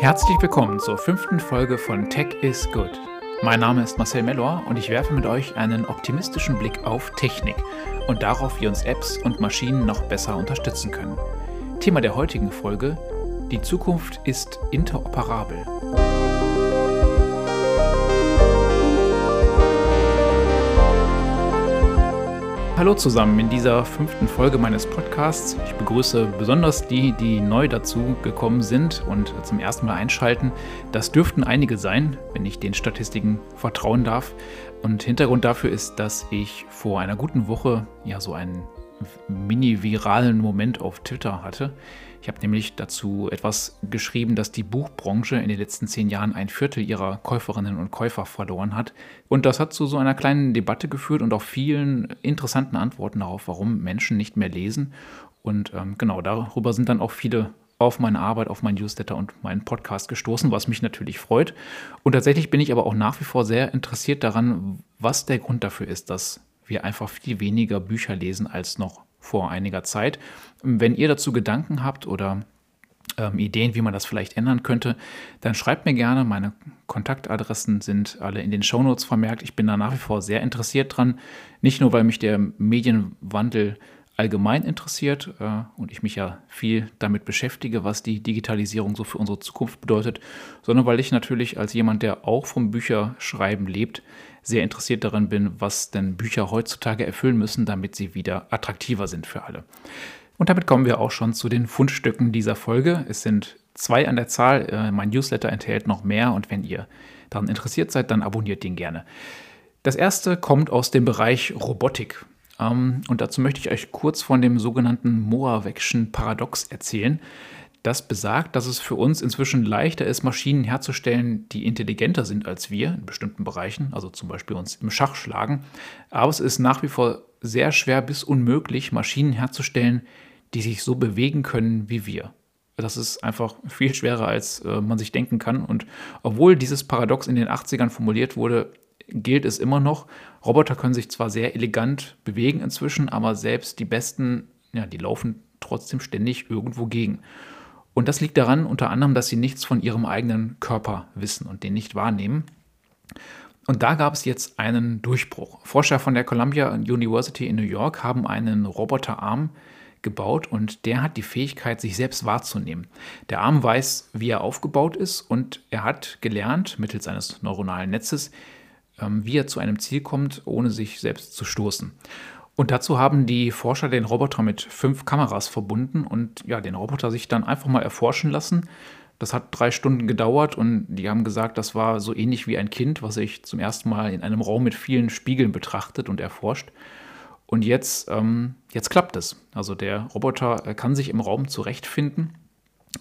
Herzlich willkommen zur fünften Folge von Tech is Good. Mein Name ist Marcel Mellor und ich werfe mit euch einen optimistischen Blick auf Technik und darauf, wie uns Apps und Maschinen noch besser unterstützen können. Thema der heutigen Folge: Die Zukunft ist interoperabel. Hallo zusammen in dieser fünften Folge meines Podcasts. Ich begrüße besonders die, die neu dazu gekommen sind und zum ersten Mal einschalten. Das dürften einige sein, wenn ich den Statistiken vertrauen darf. Und Hintergrund dafür ist, dass ich vor einer guten Woche ja so einen mini-viralen Moment auf Twitter hatte. Ich habe nämlich dazu etwas geschrieben, dass die Buchbranche in den letzten zehn Jahren ein Viertel ihrer Käuferinnen und Käufer verloren hat. Und das hat zu so einer kleinen Debatte geführt und auch vielen interessanten Antworten darauf, warum Menschen nicht mehr lesen. Und ähm, genau darüber sind dann auch viele auf meine Arbeit, auf mein Newsletter und meinen Podcast gestoßen, was mich natürlich freut. Und tatsächlich bin ich aber auch nach wie vor sehr interessiert daran, was der Grund dafür ist, dass wir einfach viel weniger Bücher lesen als noch vor einiger Zeit. Wenn ihr dazu Gedanken habt oder ähm, Ideen, wie man das vielleicht ändern könnte, dann schreibt mir gerne. Meine Kontaktadressen sind alle in den Shownotes vermerkt. Ich bin da nach wie vor sehr interessiert dran. Nicht nur, weil mich der Medienwandel allgemein interessiert äh, und ich mich ja viel damit beschäftige, was die Digitalisierung so für unsere Zukunft bedeutet, sondern weil ich natürlich als jemand, der auch vom Bücherschreiben lebt, sehr interessiert daran bin, was denn Bücher heutzutage erfüllen müssen, damit sie wieder attraktiver sind für alle. Und damit kommen wir auch schon zu den Fundstücken dieser Folge. Es sind zwei an der Zahl. Äh, mein Newsletter enthält noch mehr und wenn ihr daran interessiert seid, dann abonniert den gerne. Das erste kommt aus dem Bereich Robotik. Ähm, und dazu möchte ich euch kurz von dem sogenannten Moravec'schen Paradox erzählen. Das besagt, dass es für uns inzwischen leichter ist, Maschinen herzustellen, die intelligenter sind als wir in bestimmten Bereichen, also zum Beispiel uns im Schach schlagen. Aber es ist nach wie vor sehr schwer bis unmöglich, Maschinen herzustellen, die sich so bewegen können wie wir. Das ist einfach viel schwerer, als äh, man sich denken kann. Und obwohl dieses Paradox in den 80ern formuliert wurde, gilt es immer noch. Roboter können sich zwar sehr elegant bewegen inzwischen, aber selbst die besten, ja, die laufen trotzdem ständig irgendwo gegen. Und das liegt daran unter anderem, dass sie nichts von ihrem eigenen Körper wissen und den nicht wahrnehmen. Und da gab es jetzt einen Durchbruch. Forscher von der Columbia University in New York haben einen Roboterarm gebaut und der hat die Fähigkeit, sich selbst wahrzunehmen. Der Arm weiß, wie er aufgebaut ist und er hat gelernt, mittels eines neuronalen Netzes, wie er zu einem Ziel kommt, ohne sich selbst zu stoßen. Und dazu haben die Forscher den Roboter mit fünf Kameras verbunden und ja, den Roboter sich dann einfach mal erforschen lassen. Das hat drei Stunden gedauert und die haben gesagt, das war so ähnlich wie ein Kind, was sich zum ersten Mal in einem Raum mit vielen Spiegeln betrachtet und erforscht. Und jetzt, ähm, jetzt klappt es. Also der Roboter äh, kann sich im Raum zurechtfinden.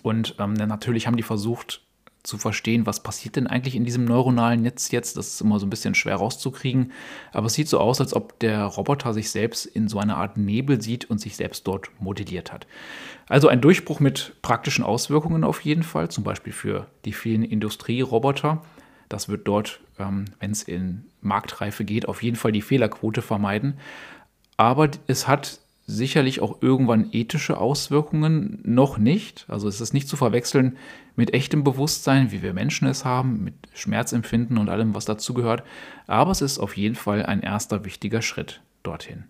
Und ähm, natürlich haben die versucht, zu verstehen, was passiert denn eigentlich in diesem neuronalen Netz jetzt. Das ist immer so ein bisschen schwer rauszukriegen. Aber es sieht so aus, als ob der Roboter sich selbst in so einer Art Nebel sieht und sich selbst dort modelliert hat. Also ein Durchbruch mit praktischen Auswirkungen auf jeden Fall, zum Beispiel für die vielen Industrieroboter. Das wird dort, ähm, wenn es in Marktreife geht, auf jeden Fall die Fehlerquote vermeiden. Aber es hat sicherlich auch irgendwann ethische Auswirkungen, noch nicht. Also es ist nicht zu verwechseln mit echtem Bewusstsein, wie wir Menschen es haben, mit Schmerzempfinden und allem, was dazugehört. Aber es ist auf jeden Fall ein erster wichtiger Schritt dorthin.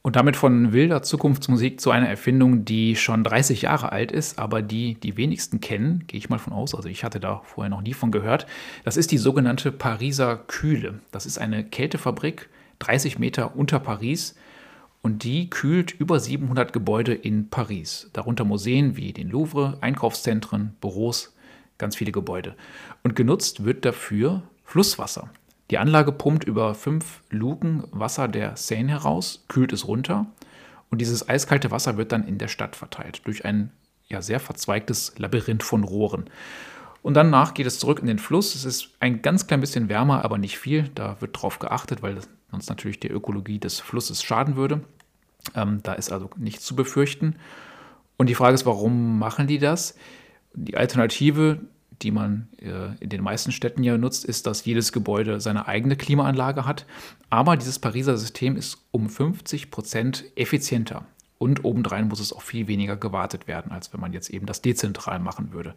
Und damit von wilder Zukunftsmusik zu einer Erfindung, die schon 30 Jahre alt ist, aber die die wenigsten kennen, gehe ich mal von aus. Also ich hatte da vorher noch nie von gehört. Das ist die sogenannte Pariser Kühle. Das ist eine Kältefabrik, 30 Meter unter Paris und die kühlt über 700 Gebäude in Paris, darunter Museen wie den Louvre, Einkaufszentren, Büros, ganz viele Gebäude. Und genutzt wird dafür Flusswasser. Die Anlage pumpt über fünf Luken Wasser der Seine heraus, kühlt es runter und dieses eiskalte Wasser wird dann in der Stadt verteilt durch ein ja, sehr verzweigtes Labyrinth von Rohren. Und danach geht es zurück in den Fluss. Es ist ein ganz klein bisschen wärmer, aber nicht viel. Da wird drauf geachtet, weil sonst natürlich der Ökologie des Flusses schaden würde. Ähm, da ist also nichts zu befürchten. Und die Frage ist, warum machen die das? Die Alternative, die man äh, in den meisten Städten ja nutzt, ist, dass jedes Gebäude seine eigene Klimaanlage hat. Aber dieses Pariser System ist um 50 Prozent effizienter Und obendrein muss es auch viel weniger gewartet werden, als wenn man jetzt eben das dezentral machen würde.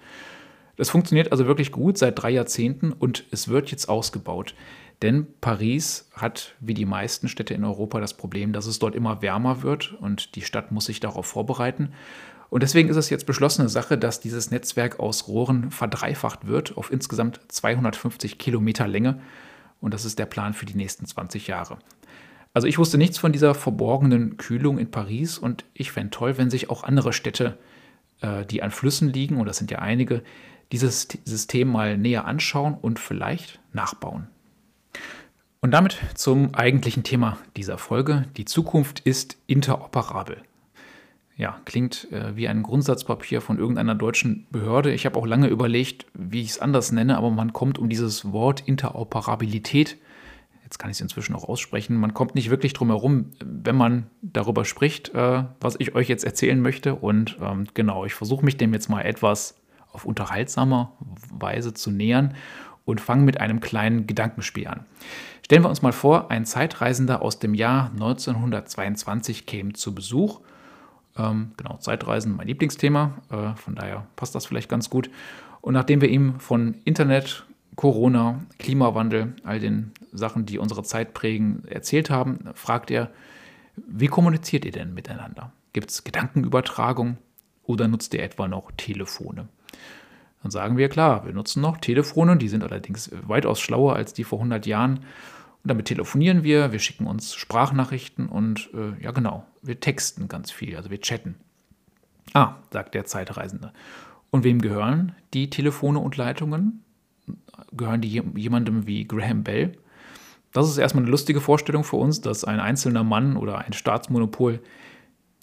Das funktioniert also wirklich gut seit drei Jahrzehnten und es wird jetzt ausgebaut. Denn Paris hat, wie die meisten Städte in Europa, das Problem, dass es dort immer wärmer wird und die Stadt muss sich darauf vorbereiten. Und deswegen ist es jetzt beschlossene Sache, dass dieses Netzwerk aus Rohren verdreifacht wird auf insgesamt 250 Kilometer Länge. Und das ist der Plan für die nächsten 20 Jahre. Also ich wusste nichts von dieser verborgenen Kühlung in Paris und ich fände toll, wenn sich auch andere Städte, äh, die an Flüssen liegen, und das sind ja einige, dieses System mal näher anschauen und vielleicht nachbauen. Und damit zum eigentlichen Thema dieser Folge. Die Zukunft ist interoperabel. Ja, klingt äh, wie ein Grundsatzpapier von irgendeiner deutschen Behörde. Ich habe auch lange überlegt, wie ich es anders nenne, aber man kommt um dieses Wort Interoperabilität jetzt kann ich es inzwischen auch aussprechen, man kommt nicht wirklich drum herum, wenn man darüber spricht, äh, was ich euch jetzt erzählen möchte. Und ähm, genau, ich versuche mich dem jetzt mal etwas auf unterhaltsamer Weise zu nähern und fange mit einem kleinen Gedankenspiel an. Stellen wir uns mal vor, ein Zeitreisender aus dem Jahr 1922 käme zu Besuch. Ähm, genau, Zeitreisen, mein Lieblingsthema, äh, von daher passt das vielleicht ganz gut. Und nachdem wir ihm von Internet, Corona, Klimawandel, all den Sachen, die unsere Zeit prägen, erzählt haben, fragt er, wie kommuniziert ihr denn miteinander? Gibt es Gedankenübertragung oder nutzt ihr etwa noch Telefone? Dann sagen wir, klar, wir nutzen noch Telefone, die sind allerdings weitaus schlauer als die vor 100 Jahren. Und damit telefonieren wir, wir schicken uns Sprachnachrichten und äh, ja genau, wir texten ganz viel, also wir chatten. Ah, sagt der Zeitreisende. Und wem gehören die Telefone und Leitungen? gehören die jemandem wie Graham Bell. Das ist erstmal eine lustige Vorstellung für uns, dass ein einzelner Mann oder ein Staatsmonopol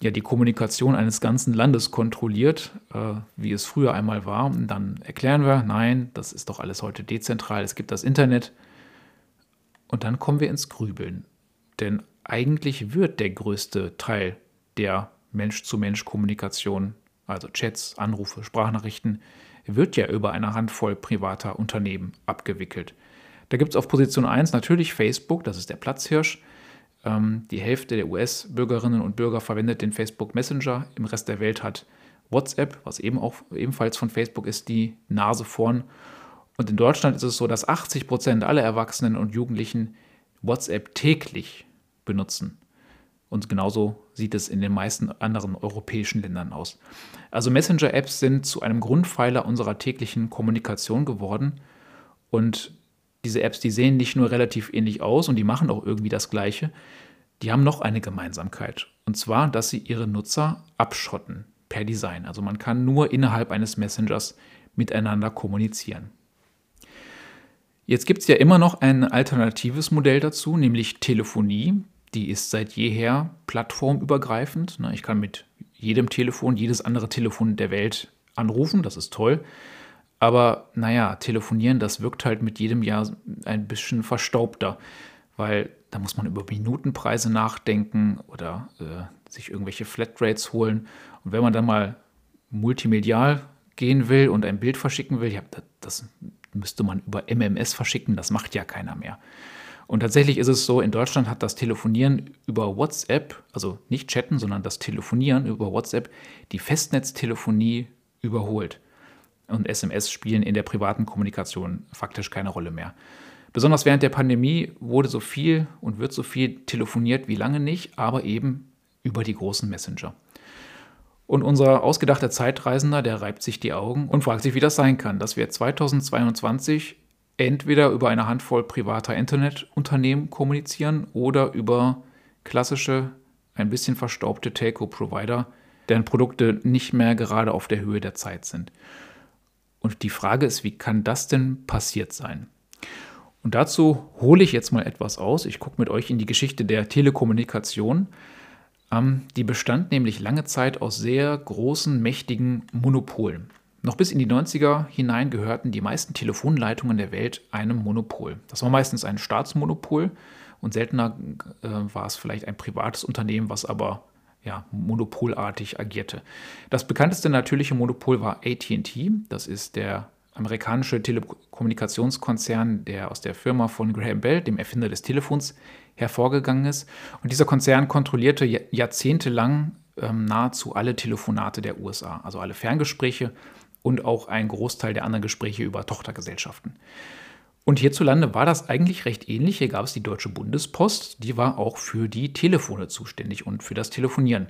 ja die Kommunikation eines ganzen Landes kontrolliert, äh, wie es früher einmal war. Und dann erklären wir, nein, das ist doch alles heute dezentral, es gibt das Internet. Und dann kommen wir ins Grübeln. Denn eigentlich wird der größte Teil der Mensch-zu-Mensch-Kommunikation, also Chats, Anrufe, Sprachnachrichten, wird ja über eine Handvoll privater Unternehmen abgewickelt. Da gibt es auf Position 1 natürlich Facebook, das ist der Platzhirsch. Ähm, die Hälfte der US-Bürgerinnen und Bürger verwendet den Facebook Messenger. Im Rest der Welt hat WhatsApp, was eben auch ebenfalls von Facebook ist, die Nase vorn. Und in Deutschland ist es so, dass 80 Prozent aller Erwachsenen und Jugendlichen WhatsApp täglich benutzen. Und genauso sieht es in den meisten anderen europäischen Ländern aus. Also Messenger-Apps sind zu einem Grundpfeiler unserer täglichen Kommunikation geworden. Und diese Apps, die sehen nicht nur relativ ähnlich aus und die machen auch irgendwie das Gleiche, die haben noch eine Gemeinsamkeit. Und zwar, dass sie ihre Nutzer abschotten per Design. Also man kann nur innerhalb eines Messengers miteinander kommunizieren. Jetzt gibt es ja immer noch ein alternatives Modell dazu, nämlich Telefonie. Die ist seit jeher plattformübergreifend. Ich kann mit jedem Telefon, jedes andere Telefon der Welt anrufen, das ist toll. Aber naja, telefonieren, das wirkt halt mit jedem Jahr ein bisschen verstaubter, weil da muss man über Minutenpreise nachdenken oder äh, sich irgendwelche Flatrates holen. Und wenn man dann mal multimedial gehen will und ein Bild verschicken will, ja, das, das müsste man über MMS verschicken, das macht ja keiner mehr. Und tatsächlich ist es so, in Deutschland hat das Telefonieren über WhatsApp, also nicht chatten, sondern das Telefonieren über WhatsApp, die Festnetztelefonie überholt. Und SMS spielen in der privaten Kommunikation faktisch keine Rolle mehr. Besonders während der Pandemie wurde so viel und wird so viel telefoniert wie lange nicht, aber eben über die großen Messenger. Und unser ausgedachter Zeitreisender, der reibt sich die Augen und fragt sich, wie das sein kann, dass wir 2022 entweder über eine Handvoll privater Internetunternehmen kommunizieren oder über klassische, ein bisschen verstaubte Telco-Provider, deren Produkte nicht mehr gerade auf der Höhe der Zeit sind. Und die Frage ist, wie kann das denn passiert sein? Und dazu hole ich jetzt mal etwas aus. Ich gucke mit euch in die Geschichte der Telekommunikation. Ähm, die bestand nämlich lange Zeit aus sehr großen, mächtigen Monopolen. Noch bis in die 90er hinein gehörten die meisten Telefonleitungen der Welt einem Monopol. Das war meistens ein Staatsmonopol und seltener äh, war es vielleicht ein privates Unternehmen, was aber ja, monopolartig agierte. Das bekannteste natürliche Monopol war ATT. Das ist der amerikanische Telekommunikationskonzern, der aus der Firma von Graham Bell, dem Erfinder des Telefons, hervorgegangen ist. Und dieser Konzern kontrollierte jahrzehntelang ähm, nahezu alle Telefonate der USA, also alle Ferngespräche und auch ein Großteil der anderen Gespräche über Tochtergesellschaften. Und hierzulande war das eigentlich recht ähnlich. Hier gab es die Deutsche Bundespost, die war auch für die Telefone zuständig und für das Telefonieren.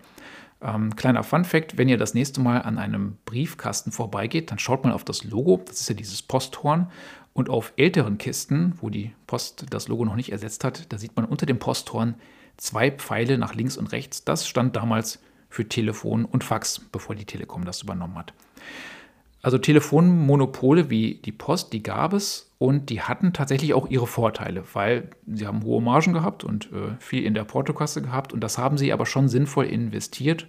Ähm, kleiner Fun fact, wenn ihr das nächste Mal an einem Briefkasten vorbeigeht, dann schaut mal auf das Logo, das ist ja dieses Posthorn. Und auf älteren Kisten, wo die Post das Logo noch nicht ersetzt hat, da sieht man unter dem Posthorn zwei Pfeile nach links und rechts. Das stand damals für Telefon und Fax, bevor die Telekom das übernommen hat. Also Telefonmonopole wie die Post, die gab es und die hatten tatsächlich auch ihre Vorteile, weil sie haben hohe Margen gehabt und äh, viel in der Portokasse gehabt. Und das haben sie aber schon sinnvoll investiert,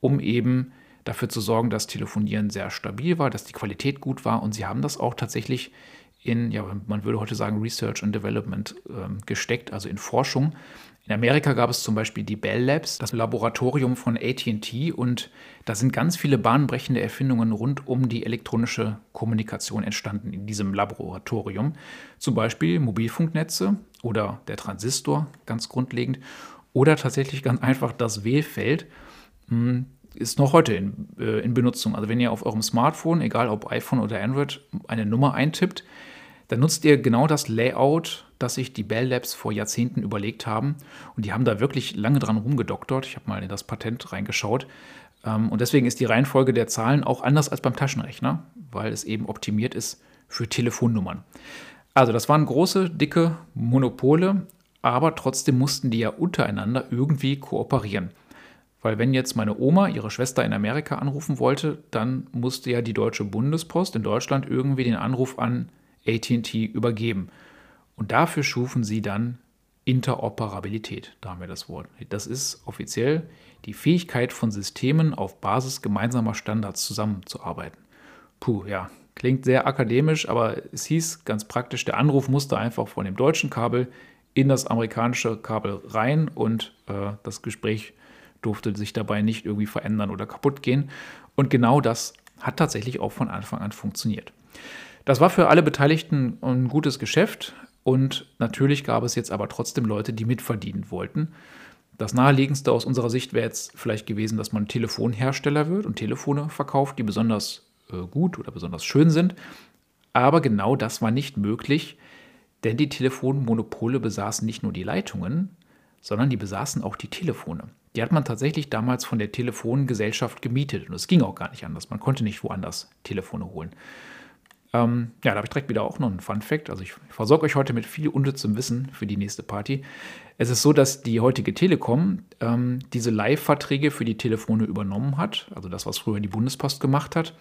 um eben dafür zu sorgen, dass Telefonieren sehr stabil war, dass die Qualität gut war. Und sie haben das auch tatsächlich in, ja, man würde heute sagen, Research and Development äh, gesteckt, also in Forschung. In Amerika gab es zum Beispiel die Bell Labs, das Laboratorium von ATT, und da sind ganz viele bahnbrechende Erfindungen rund um die elektronische Kommunikation entstanden in diesem Laboratorium. Zum Beispiel Mobilfunknetze oder der Transistor, ganz grundlegend, oder tatsächlich ganz einfach das Wählfeld. Hm, ist noch heute in, äh, in Benutzung. Also wenn ihr auf eurem Smartphone, egal ob iPhone oder Android, eine Nummer eintippt, dann nutzt ihr genau das Layout, das sich die Bell Labs vor Jahrzehnten überlegt haben. Und die haben da wirklich lange dran rumgedoktert. Ich habe mal in das Patent reingeschaut. Ähm, und deswegen ist die Reihenfolge der Zahlen auch anders als beim Taschenrechner, weil es eben optimiert ist für Telefonnummern. Also das waren große, dicke Monopole, aber trotzdem mussten die ja untereinander irgendwie kooperieren. Weil wenn jetzt meine Oma ihre Schwester in Amerika anrufen wollte, dann musste ja die Deutsche Bundespost in Deutschland irgendwie den Anruf an ATT übergeben. Und dafür schufen sie dann Interoperabilität. Da haben wir das Wort. Das ist offiziell die Fähigkeit von Systemen auf Basis gemeinsamer Standards zusammenzuarbeiten. Puh, ja, klingt sehr akademisch, aber es hieß ganz praktisch, der Anruf musste einfach von dem deutschen Kabel in das amerikanische Kabel rein und äh, das Gespräch durfte sich dabei nicht irgendwie verändern oder kaputt gehen. Und genau das hat tatsächlich auch von Anfang an funktioniert. Das war für alle Beteiligten ein gutes Geschäft und natürlich gab es jetzt aber trotzdem Leute, die mitverdienen wollten. Das naheliegendste aus unserer Sicht wäre jetzt vielleicht gewesen, dass man Telefonhersteller wird und Telefone verkauft, die besonders äh, gut oder besonders schön sind. Aber genau das war nicht möglich, denn die Telefonmonopole besaßen nicht nur die Leitungen, sondern die besaßen auch die Telefone. Die hat man tatsächlich damals von der Telefongesellschaft gemietet und es ging auch gar nicht anders. Man konnte nicht woanders Telefone holen. Ähm, ja, da habe ich direkt wieder auch noch einen Fun Fact. Also ich versorge euch heute mit viel unnützem Wissen für die nächste Party. Es ist so, dass die heutige Telekom ähm, diese Live-Verträge für die Telefone übernommen hat, also das, was früher die Bundespost gemacht hat,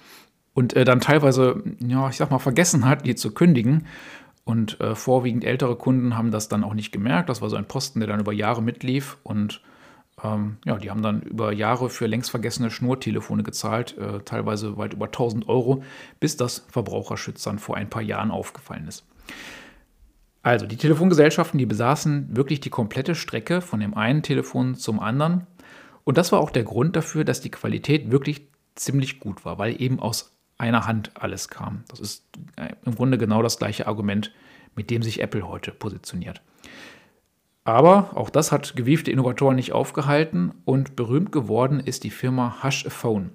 und äh, dann teilweise, ja, ich sag mal, vergessen hat, die zu kündigen. Und äh, vorwiegend ältere Kunden haben das dann auch nicht gemerkt. Das war so ein Posten, der dann über Jahre mitlief und ähm, ja, die haben dann über Jahre für längst vergessene Schnurtelefone gezahlt, äh, teilweise weit über 1000 Euro, bis das Verbraucherschützern vor ein paar Jahren aufgefallen ist. Also die Telefongesellschaften, die besaßen wirklich die komplette Strecke von dem einen Telefon zum anderen. Und das war auch der Grund dafür, dass die Qualität wirklich ziemlich gut war, weil eben aus einer Hand alles kam. Das ist äh, im Grunde genau das gleiche Argument, mit dem sich Apple heute positioniert. Aber auch das hat gewiefte Innovatoren nicht aufgehalten und berühmt geworden ist die Firma Hush a Phone.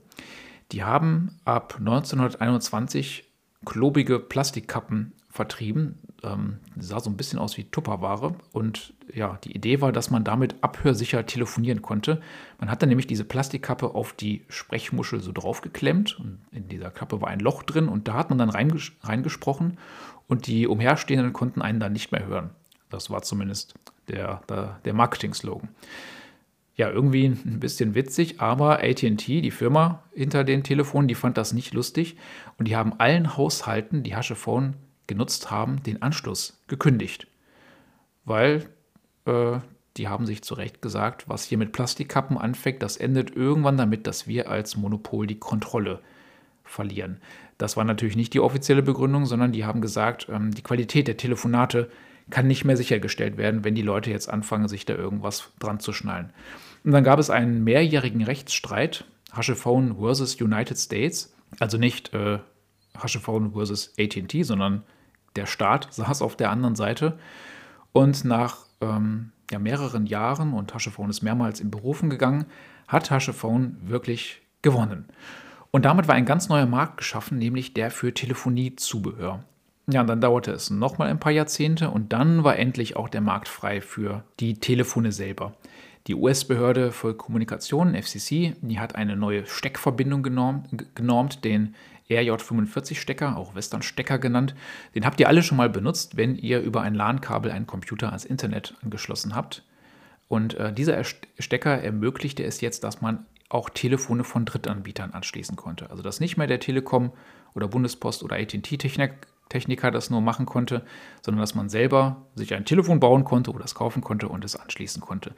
Die haben ab 1921 klobige Plastikkappen vertrieben. Ähm, sah so ein bisschen aus wie Tupperware. Und ja, die Idee war, dass man damit abhörsicher telefonieren konnte. Man hat dann nämlich diese Plastikkappe auf die Sprechmuschel so draufgeklemmt. Und in dieser Kappe war ein Loch drin und da hat man dann reinges reingesprochen und die Umherstehenden konnten einen dann nicht mehr hören. Das war zumindest der, der, der Marketing-Slogan. Ja, irgendwie ein bisschen witzig, aber ATT, die Firma hinter den Telefonen, die fand das nicht lustig und die haben allen Haushalten, die Haschephone genutzt haben, den Anschluss gekündigt. Weil äh, die haben sich zu Recht gesagt, was hier mit Plastikkappen anfängt, das endet irgendwann damit, dass wir als Monopol die Kontrolle verlieren. Das war natürlich nicht die offizielle Begründung, sondern die haben gesagt, ähm, die Qualität der Telefonate kann nicht mehr sichergestellt werden, wenn die Leute jetzt anfangen, sich da irgendwas dran zu schnallen. Und dann gab es einen mehrjährigen Rechtsstreit, Hashephone versus United States, also nicht äh, Hashephone versus AT&T, sondern der Staat saß auf der anderen Seite. Und nach ähm, ja, mehreren Jahren und Hashephone ist mehrmals in Berufen gegangen, hat Hashephone wirklich gewonnen. Und damit war ein ganz neuer Markt geschaffen, nämlich der für Telefoniezubehör. Ja, und dann dauerte es nochmal ein paar Jahrzehnte und dann war endlich auch der Markt frei für die Telefone selber. Die US-Behörde für Kommunikation, FCC, die hat eine neue Steckverbindung genormt, genormt den RJ45-Stecker, auch Western-Stecker genannt. Den habt ihr alle schon mal benutzt, wenn ihr über ein LAN-Kabel einen Computer ans Internet angeschlossen habt. Und äh, dieser Stecker ermöglichte es jetzt, dass man auch Telefone von Drittanbietern anschließen konnte. Also dass nicht mehr der Telekom oder Bundespost oder AT&T-Techniker das nur machen konnte, sondern dass man selber sich ein Telefon bauen konnte oder es kaufen konnte und es anschließen konnte.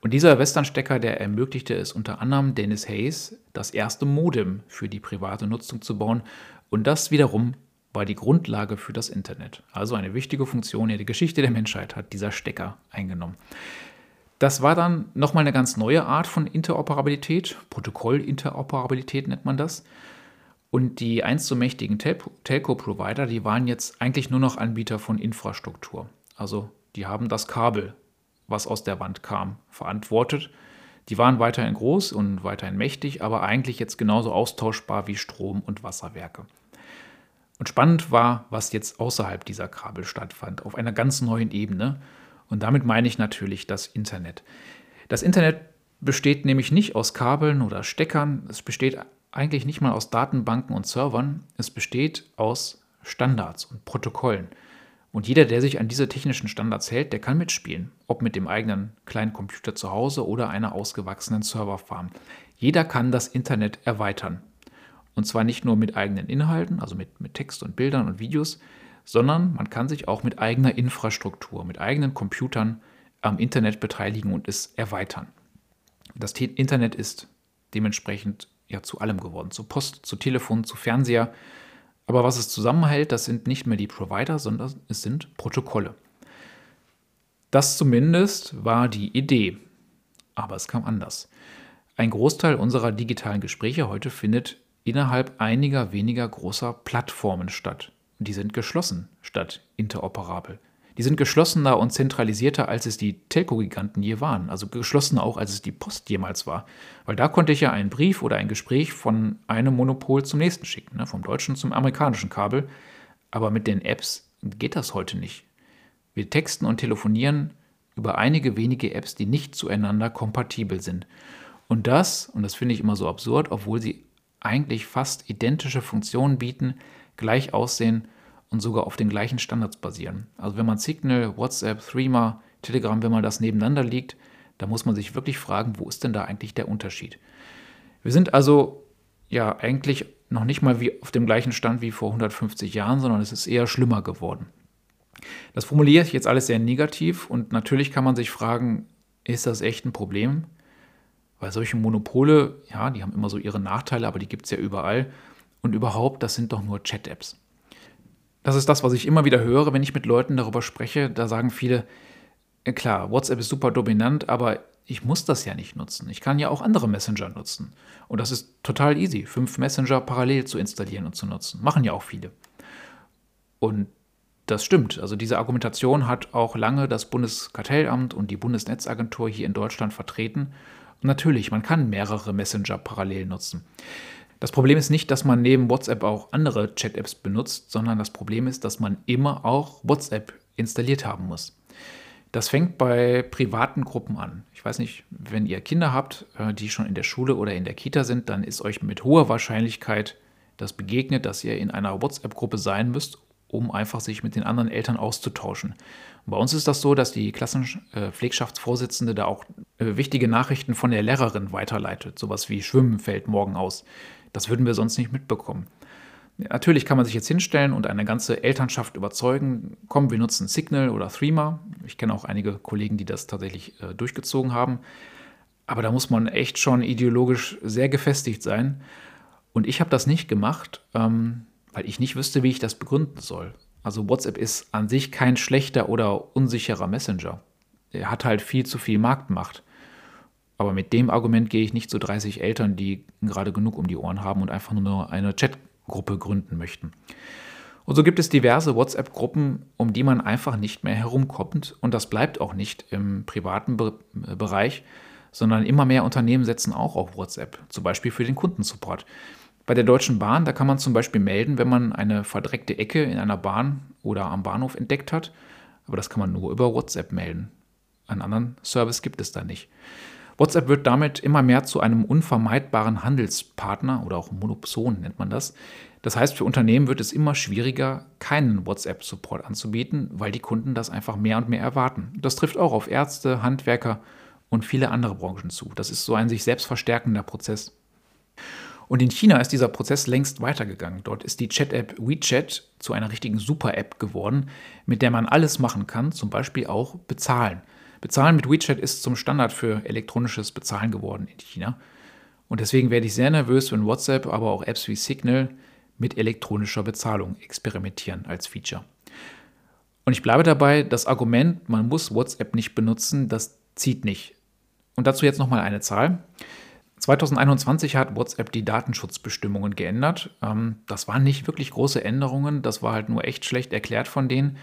Und dieser Western-Stecker, der ermöglichte es unter anderem Dennis Hayes, das erste Modem für die private Nutzung zu bauen. Und das wiederum war die Grundlage für das Internet. Also eine wichtige Funktion in der Geschichte der Menschheit hat dieser Stecker eingenommen. Das war dann nochmal eine ganz neue Art von Interoperabilität. Protokollinteroperabilität nennt man das. Und die einst so mächtigen Tel Telco-Provider, die waren jetzt eigentlich nur noch Anbieter von Infrastruktur. Also die haben das Kabel, was aus der Wand kam, verantwortet. Die waren weiterhin groß und weiterhin mächtig, aber eigentlich jetzt genauso austauschbar wie Strom- und Wasserwerke. Und spannend war, was jetzt außerhalb dieser Kabel stattfand, auf einer ganz neuen Ebene. Und damit meine ich natürlich das Internet. Das Internet besteht nämlich nicht aus Kabeln oder Steckern, es besteht eigentlich nicht mal aus Datenbanken und Servern, es besteht aus Standards und Protokollen. Und jeder, der sich an diese technischen Standards hält, der kann mitspielen, ob mit dem eigenen kleinen Computer zu Hause oder einer ausgewachsenen Serverfarm. Jeder kann das Internet erweitern. Und zwar nicht nur mit eigenen Inhalten, also mit, mit Text und Bildern und Videos, sondern man kann sich auch mit eigener Infrastruktur, mit eigenen Computern am Internet beteiligen und es erweitern. Das Internet ist dementsprechend ja zu allem geworden, zu Post, zu Telefon, zu Fernseher. Aber was es zusammenhält, das sind nicht mehr die Provider, sondern es sind Protokolle. Das zumindest war die Idee. Aber es kam anders. Ein Großteil unserer digitalen Gespräche heute findet innerhalb einiger weniger großer Plattformen statt die sind geschlossen statt interoperabel. Die sind geschlossener und zentralisierter, als es die Telco-Giganten je waren. Also geschlossener auch, als es die Post jemals war. Weil da konnte ich ja einen Brief oder ein Gespräch von einem Monopol zum nächsten schicken, ne? vom deutschen zum amerikanischen Kabel. Aber mit den Apps geht das heute nicht. Wir texten und telefonieren über einige wenige Apps, die nicht zueinander kompatibel sind. Und das, und das finde ich immer so absurd, obwohl sie eigentlich fast identische Funktionen bieten, gleich aussehen und sogar auf den gleichen Standards basieren. Also wenn man Signal, WhatsApp, Threema, Telegram, wenn man das nebeneinander liegt, da muss man sich wirklich fragen, wo ist denn da eigentlich der Unterschied? Wir sind also ja eigentlich noch nicht mal wie auf dem gleichen Stand wie vor 150 Jahren, sondern es ist eher schlimmer geworden. Das formuliere ich jetzt alles sehr negativ und natürlich kann man sich fragen, ist das echt ein Problem? Weil solche Monopole, ja, die haben immer so ihre Nachteile, aber die gibt es ja überall. Und überhaupt, das sind doch nur Chat-Apps. Das ist das, was ich immer wieder höre, wenn ich mit Leuten darüber spreche. Da sagen viele, klar, WhatsApp ist super dominant, aber ich muss das ja nicht nutzen. Ich kann ja auch andere Messenger nutzen. Und das ist total easy, fünf Messenger parallel zu installieren und zu nutzen. Machen ja auch viele. Und das stimmt. Also diese Argumentation hat auch lange das Bundeskartellamt und die Bundesnetzagentur hier in Deutschland vertreten. Und natürlich, man kann mehrere Messenger parallel nutzen. Das Problem ist nicht, dass man neben WhatsApp auch andere Chat-Apps benutzt, sondern das Problem ist, dass man immer auch WhatsApp installiert haben muss. Das fängt bei privaten Gruppen an. Ich weiß nicht, wenn ihr Kinder habt, äh, die schon in der Schule oder in der Kita sind, dann ist euch mit hoher Wahrscheinlichkeit das begegnet, dass ihr in einer WhatsApp-Gruppe sein müsst, um einfach sich mit den anderen Eltern auszutauschen. Bei uns ist das so, dass die Klassenpflegschaftsvorsitzende da auch äh, wichtige Nachrichten von der Lehrerin weiterleitet. Sowas wie Schwimmen fällt morgen aus. Das würden wir sonst nicht mitbekommen. Natürlich kann man sich jetzt hinstellen und eine ganze Elternschaft überzeugen, komm, wir nutzen Signal oder Threema. Ich kenne auch einige Kollegen, die das tatsächlich äh, durchgezogen haben. Aber da muss man echt schon ideologisch sehr gefestigt sein. Und ich habe das nicht gemacht, ähm, weil ich nicht wüsste, wie ich das begründen soll. Also WhatsApp ist an sich kein schlechter oder unsicherer Messenger. Er hat halt viel zu viel Marktmacht. Aber mit dem Argument gehe ich nicht zu 30 Eltern, die gerade genug um die Ohren haben und einfach nur eine Chatgruppe gründen möchten. Und so gibt es diverse WhatsApp-Gruppen, um die man einfach nicht mehr herumkommt. Und das bleibt auch nicht im privaten Be Bereich, sondern immer mehr Unternehmen setzen auch auf WhatsApp, zum Beispiel für den Kundensupport. Bei der Deutschen Bahn, da kann man zum Beispiel melden, wenn man eine verdreckte Ecke in einer Bahn oder am Bahnhof entdeckt hat. Aber das kann man nur über WhatsApp melden. Einen anderen Service gibt es da nicht. WhatsApp wird damit immer mehr zu einem unvermeidbaren Handelspartner oder auch Monopson nennt man das. Das heißt, für Unternehmen wird es immer schwieriger, keinen WhatsApp-Support anzubieten, weil die Kunden das einfach mehr und mehr erwarten. Das trifft auch auf Ärzte, Handwerker und viele andere Branchen zu. Das ist so ein sich selbst verstärkender Prozess. Und in China ist dieser Prozess längst weitergegangen. Dort ist die Chat-App WeChat zu einer richtigen Super-App geworden, mit der man alles machen kann, zum Beispiel auch bezahlen. Bezahlen mit WeChat ist zum Standard für elektronisches Bezahlen geworden in China. Und deswegen werde ich sehr nervös, wenn WhatsApp, aber auch Apps wie Signal mit elektronischer Bezahlung experimentieren als Feature. Und ich bleibe dabei, das Argument, man muss WhatsApp nicht benutzen, das zieht nicht. Und dazu jetzt nochmal eine Zahl. 2021 hat WhatsApp die Datenschutzbestimmungen geändert. Ähm, das waren nicht wirklich große Änderungen, das war halt nur echt schlecht erklärt von denen.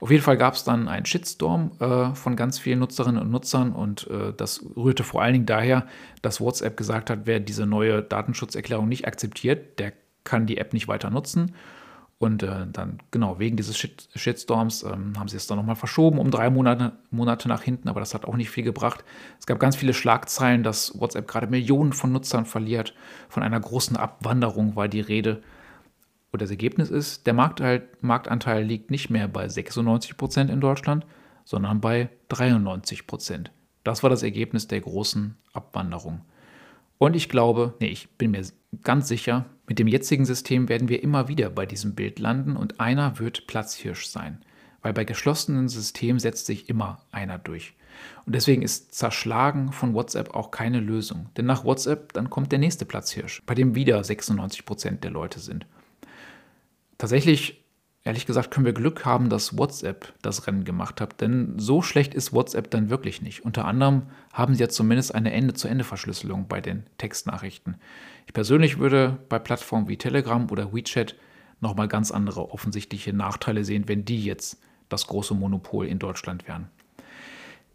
Auf jeden Fall gab es dann einen Shitstorm äh, von ganz vielen Nutzerinnen und Nutzern und äh, das rührte vor allen Dingen daher, dass WhatsApp gesagt hat, wer diese neue Datenschutzerklärung nicht akzeptiert, der kann die App nicht weiter nutzen. Und äh, dann, genau, wegen dieses Shit Shitstorms ähm, haben sie es dann nochmal verschoben um drei Monate, Monate nach hinten, aber das hat auch nicht viel gebracht. Es gab ganz viele Schlagzeilen, dass WhatsApp gerade Millionen von Nutzern verliert. Von einer großen Abwanderung war die Rede. Und das Ergebnis ist, der Marktanteil, liegt nicht mehr bei 96 Prozent in Deutschland, sondern bei 93%. Prozent. Das war das Ergebnis der großen Abwanderung. Und ich glaube, nee, ich bin mir ganz sicher, mit dem jetzigen System werden wir immer wieder bei diesem Bild landen und einer wird Platzhirsch sein. Weil bei geschlossenen Systemen setzt sich immer einer durch. Und deswegen ist Zerschlagen von WhatsApp auch keine Lösung. Denn nach WhatsApp dann kommt der nächste Platzhirsch, bei dem wieder 96 Prozent der Leute sind. Tatsächlich, ehrlich gesagt, können wir Glück haben, dass WhatsApp das Rennen gemacht hat, denn so schlecht ist WhatsApp dann wirklich nicht. Unter anderem haben sie ja zumindest eine Ende-zu-Ende-Verschlüsselung bei den Textnachrichten. Ich persönlich würde bei Plattformen wie Telegram oder WeChat nochmal ganz andere offensichtliche Nachteile sehen, wenn die jetzt das große Monopol in Deutschland wären.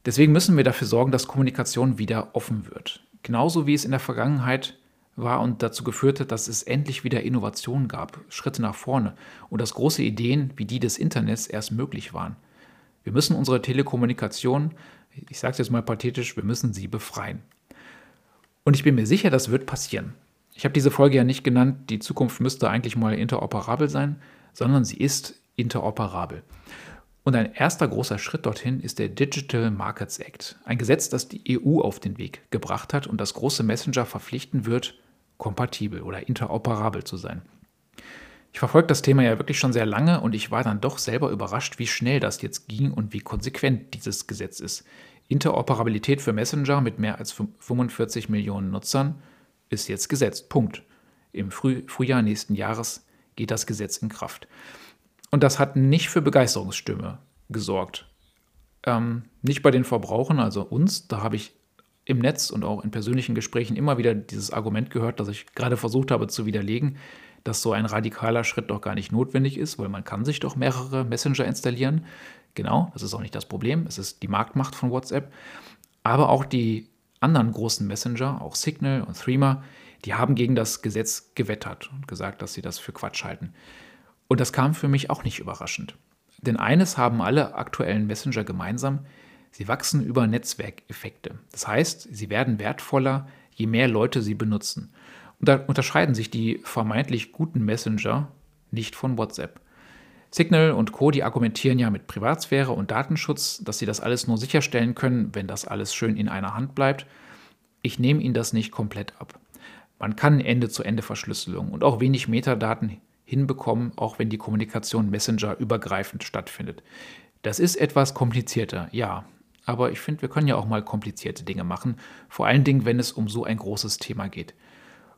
Deswegen müssen wir dafür sorgen, dass Kommunikation wieder offen wird. Genauso wie es in der Vergangenheit war und dazu geführt hat, dass es endlich wieder Innovationen gab, Schritte nach vorne und dass große Ideen wie die des Internets erst möglich waren. Wir müssen unsere Telekommunikation, ich sage es jetzt mal pathetisch, wir müssen sie befreien. Und ich bin mir sicher, das wird passieren. Ich habe diese Folge ja nicht genannt, die Zukunft müsste eigentlich mal interoperabel sein, sondern sie ist interoperabel. Und ein erster großer Schritt dorthin ist der Digital Markets Act, ein Gesetz, das die EU auf den Weg gebracht hat und das große Messenger verpflichten wird, kompatibel oder interoperabel zu sein. Ich verfolge das Thema ja wirklich schon sehr lange und ich war dann doch selber überrascht, wie schnell das jetzt ging und wie konsequent dieses Gesetz ist. Interoperabilität für Messenger mit mehr als 45 Millionen Nutzern ist jetzt gesetzt. Punkt. Im Früh Frühjahr nächsten Jahres geht das Gesetz in Kraft. Und das hat nicht für Begeisterungsstimme gesorgt. Ähm, nicht bei den Verbrauchern, also uns, da habe ich im Netz und auch in persönlichen Gesprächen immer wieder dieses Argument gehört, das ich gerade versucht habe zu widerlegen, dass so ein radikaler Schritt doch gar nicht notwendig ist, weil man kann sich doch mehrere Messenger installieren. Genau, das ist auch nicht das Problem, es ist die Marktmacht von WhatsApp. Aber auch die anderen großen Messenger, auch Signal und Threema, die haben gegen das Gesetz gewettert und gesagt, dass sie das für Quatsch halten. Und das kam für mich auch nicht überraschend. Denn eines haben alle aktuellen Messenger gemeinsam, Sie wachsen über Netzwerkeffekte. Das heißt, sie werden wertvoller, je mehr Leute sie benutzen. Und da unterscheiden sich die vermeintlich guten Messenger nicht von WhatsApp. Signal und Co. die argumentieren ja mit Privatsphäre und Datenschutz, dass sie das alles nur sicherstellen können, wenn das alles schön in einer Hand bleibt. Ich nehme ihnen das nicht komplett ab. Man kann Ende-zu-Ende-Verschlüsselung und auch wenig Metadaten hinbekommen, auch wenn die Kommunikation Messenger übergreifend stattfindet. Das ist etwas komplizierter, ja, aber ich finde, wir können ja auch mal komplizierte Dinge machen, vor allen Dingen, wenn es um so ein großes Thema geht.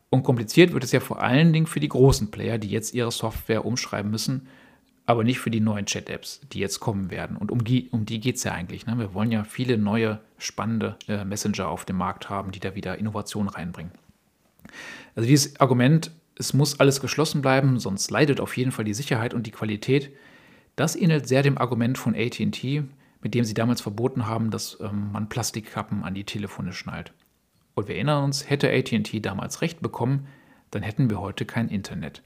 Und kompliziert wird es ja vor allen Dingen für die großen Player, die jetzt ihre Software umschreiben müssen, aber nicht für die neuen Chat-Apps, die jetzt kommen werden. Und um die, um die geht es ja eigentlich. Ne? Wir wollen ja viele neue, spannende äh, Messenger auf dem Markt haben, die da wieder Innovation reinbringen. Also dieses Argument, es muss alles geschlossen bleiben, sonst leidet auf jeden Fall die Sicherheit und die Qualität. Das ähnelt sehr dem Argument von ATT, mit dem sie damals verboten haben, dass ähm, man Plastikkappen an die Telefone schnallt. Und wir erinnern uns, hätte ATT damals recht bekommen, dann hätten wir heute kein Internet.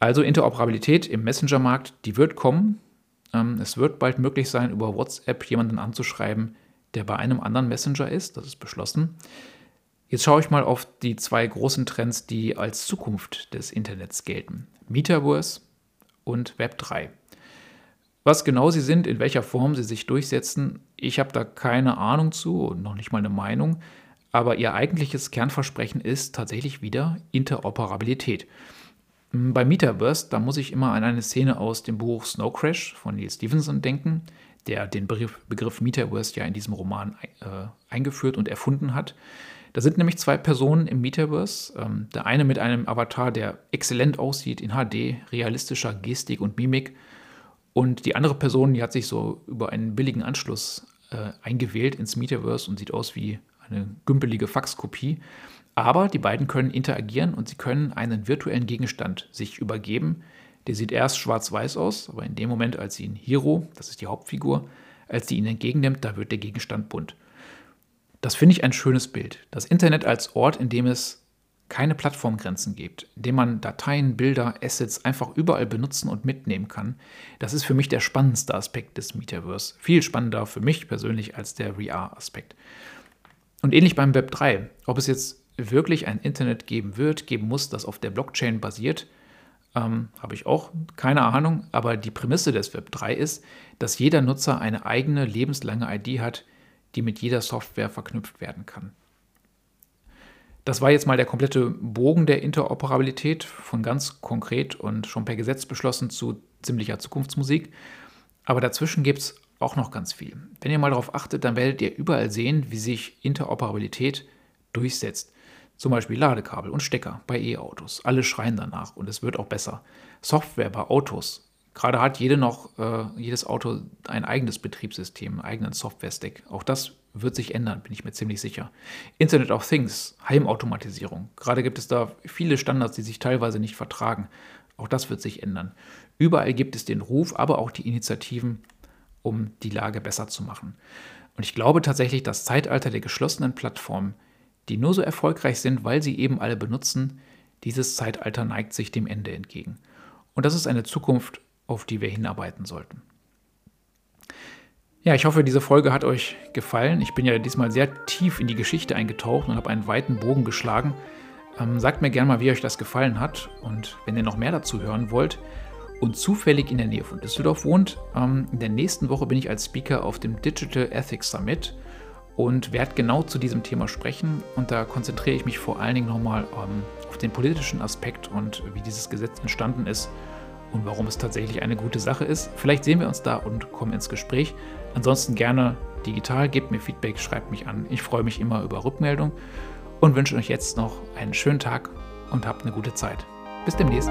Also Interoperabilität im Messenger-Markt, die wird kommen. Ähm, es wird bald möglich sein, über WhatsApp jemanden anzuschreiben, der bei einem anderen Messenger ist. Das ist beschlossen. Jetzt schaue ich mal auf die zwei großen Trends, die als Zukunft des Internets gelten. Metaverse und Web3. Was genau sie sind, in welcher Form sie sich durchsetzen, ich habe da keine Ahnung zu und noch nicht mal eine Meinung, aber ihr eigentliches Kernversprechen ist tatsächlich wieder Interoperabilität. Bei Metaverse, da muss ich immer an eine Szene aus dem Buch Snow Crash von Neil Stevenson denken, der den Begriff, Begriff Metaverse ja in diesem Roman äh, eingeführt und erfunden hat. Da sind nämlich zwei Personen im Metaverse. Ähm, der eine mit einem Avatar, der exzellent aussieht in HD, realistischer Gestik und Mimik. Und die andere Person, die hat sich so über einen billigen Anschluss äh, eingewählt ins Metaverse und sieht aus wie eine gümpelige Faxkopie. Aber die beiden können interagieren und sie können einen virtuellen Gegenstand sich übergeben. Der sieht erst schwarz-weiß aus, aber in dem Moment, als sie ihn Hiro, das ist die Hauptfigur, als sie ihn entgegennimmt, da wird der Gegenstand bunt. Das finde ich ein schönes Bild. Das Internet als Ort, in dem es keine Plattformgrenzen gibt, in dem man Dateien, Bilder, Assets einfach überall benutzen und mitnehmen kann, das ist für mich der spannendste Aspekt des Metaverse. Viel spannender für mich persönlich als der VR-Aspekt. Und ähnlich beim Web 3. Ob es jetzt wirklich ein Internet geben wird, geben muss, das auf der Blockchain basiert, ähm, habe ich auch keine Ahnung. Aber die Prämisse des Web 3 ist, dass jeder Nutzer eine eigene lebenslange ID hat, die mit jeder Software verknüpft werden kann. Das war jetzt mal der komplette Bogen der Interoperabilität von ganz konkret und schon per Gesetz beschlossen zu ziemlicher Zukunftsmusik. Aber dazwischen gibt es auch noch ganz viel. Wenn ihr mal darauf achtet, dann werdet ihr überall sehen, wie sich Interoperabilität durchsetzt. Zum Beispiel Ladekabel und Stecker bei E-Autos. Alle schreien danach und es wird auch besser. Software bei Autos Gerade hat jede noch, äh, jedes Auto ein eigenes Betriebssystem, einen eigenen Software-Stack. Auch das wird sich ändern, bin ich mir ziemlich sicher. Internet of Things, Heimautomatisierung. Gerade gibt es da viele Standards, die sich teilweise nicht vertragen. Auch das wird sich ändern. Überall gibt es den Ruf, aber auch die Initiativen, um die Lage besser zu machen. Und ich glaube tatsächlich, das Zeitalter der geschlossenen Plattformen, die nur so erfolgreich sind, weil sie eben alle benutzen, dieses Zeitalter neigt sich dem Ende entgegen. Und das ist eine Zukunft, auf die wir hinarbeiten sollten. Ja, ich hoffe, diese Folge hat euch gefallen. Ich bin ja diesmal sehr tief in die Geschichte eingetaucht und habe einen weiten Bogen geschlagen. Ähm, sagt mir gerne mal, wie euch das gefallen hat. Und wenn ihr noch mehr dazu hören wollt und zufällig in der Nähe von Düsseldorf wohnt, ähm, in der nächsten Woche bin ich als Speaker auf dem Digital Ethics Summit und werde genau zu diesem Thema sprechen. Und da konzentriere ich mich vor allen Dingen nochmal ähm, auf den politischen Aspekt und wie dieses Gesetz entstanden ist und warum es tatsächlich eine gute Sache ist. Vielleicht sehen wir uns da und kommen ins Gespräch. Ansonsten gerne digital, gebt mir Feedback, schreibt mich an. Ich freue mich immer über Rückmeldung und wünsche euch jetzt noch einen schönen Tag und habt eine gute Zeit. Bis demnächst.